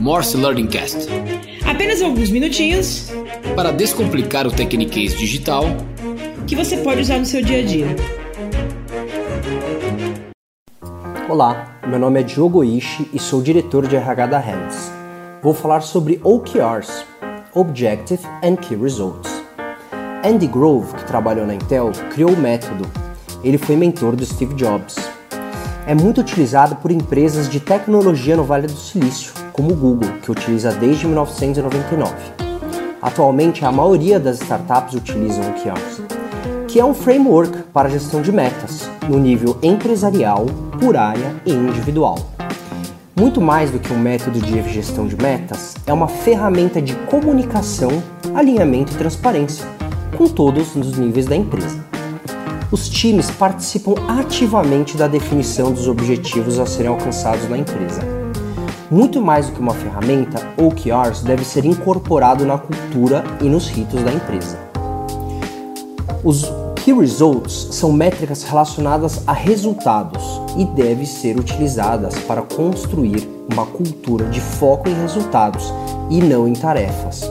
Morse Learning Cast. Apenas alguns minutinhos para descomplicar o Tecniquez digital que você pode usar no seu dia a dia. Olá, meu nome é Diogo Ishi e sou diretor de RH da Hands. Vou falar sobre OKRs, Objective and Key Results. Andy Grove, que trabalhou na Intel, criou o método. Ele foi mentor do Steve Jobs. É muito utilizado por empresas de tecnologia no Vale do Silício, como o Google, que utiliza desde 1999. Atualmente, a maioria das startups utilizam o OKRs, que é um framework para gestão de metas, no nível empresarial, por área e individual. Muito mais do que um método de gestão de metas, é uma ferramenta de comunicação, alinhamento e transparência com todos os níveis da empresa. Os times participam ativamente da definição dos objetivos a serem alcançados na empresa muito mais do que uma ferramenta, OKRs deve ser incorporado na cultura e nos ritos da empresa. Os Key Results são métricas relacionadas a resultados e devem ser utilizadas para construir uma cultura de foco em resultados e não em tarefas.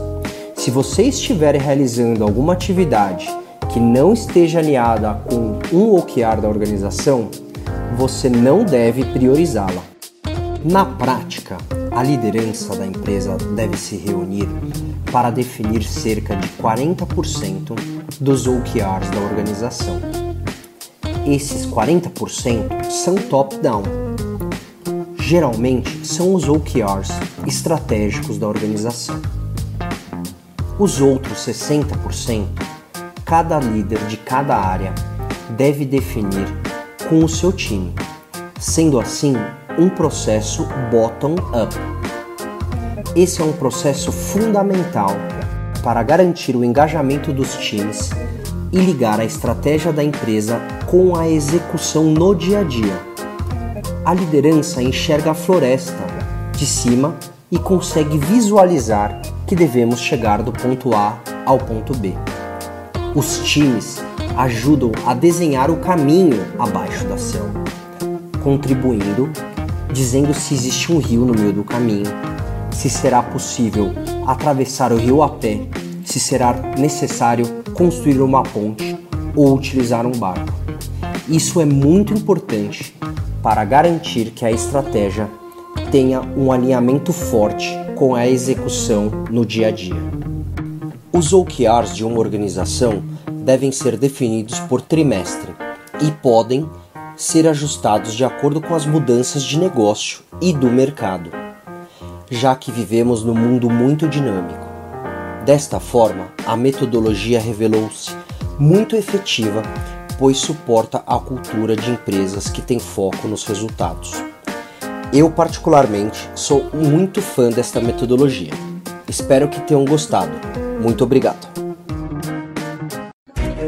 Se você estiver realizando alguma atividade que não esteja alinhada com um OKR da organização, você não deve priorizá-la. Na prática, a liderança da empresa deve se reunir para definir cerca de 40% dos OKRs da organização. Esses 40% são top-down. Geralmente são os OKRs estratégicos da organização. Os outros 60%, cada líder de cada área deve definir com o seu time. Sendo assim, um processo bottom-up. Esse é um processo fundamental para garantir o engajamento dos times e ligar a estratégia da empresa com a execução no dia a dia. A liderança enxerga a floresta de cima e consegue visualizar que devemos chegar do ponto A ao ponto B. Os times ajudam a desenhar o caminho abaixo da selva, contribuindo dizendo se existe um rio no meio do caminho, se será possível atravessar o rio a pé, se será necessário construir uma ponte ou utilizar um barco. Isso é muito importante para garantir que a estratégia tenha um alinhamento forte com a execução no dia a dia. Os OKRs de uma organização devem ser definidos por trimestre e podem ser ajustados de acordo com as mudanças de negócio e do mercado, já que vivemos num mundo muito dinâmico. Desta forma, a metodologia revelou-se muito efetiva, pois suporta a cultura de empresas que tem foco nos resultados. Eu, particularmente, sou muito fã desta metodologia. Espero que tenham gostado. Muito obrigado.